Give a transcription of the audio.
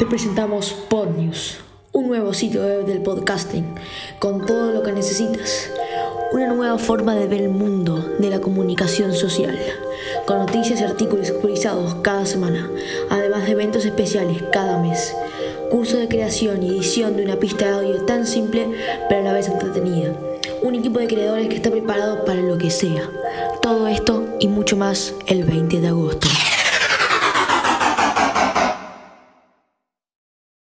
Te presentamos Podnews, un nuevo sitio web del podcasting con todo lo que necesitas. Una nueva forma de ver el mundo de la comunicación social, con noticias y artículos actualizados cada semana, además de eventos especiales cada mes. Curso de creación y edición de una pista de audio tan simple pero a la vez entretenida. Un equipo de creadores que está preparado para lo que sea. Todo esto y mucho más el 20 de agosto.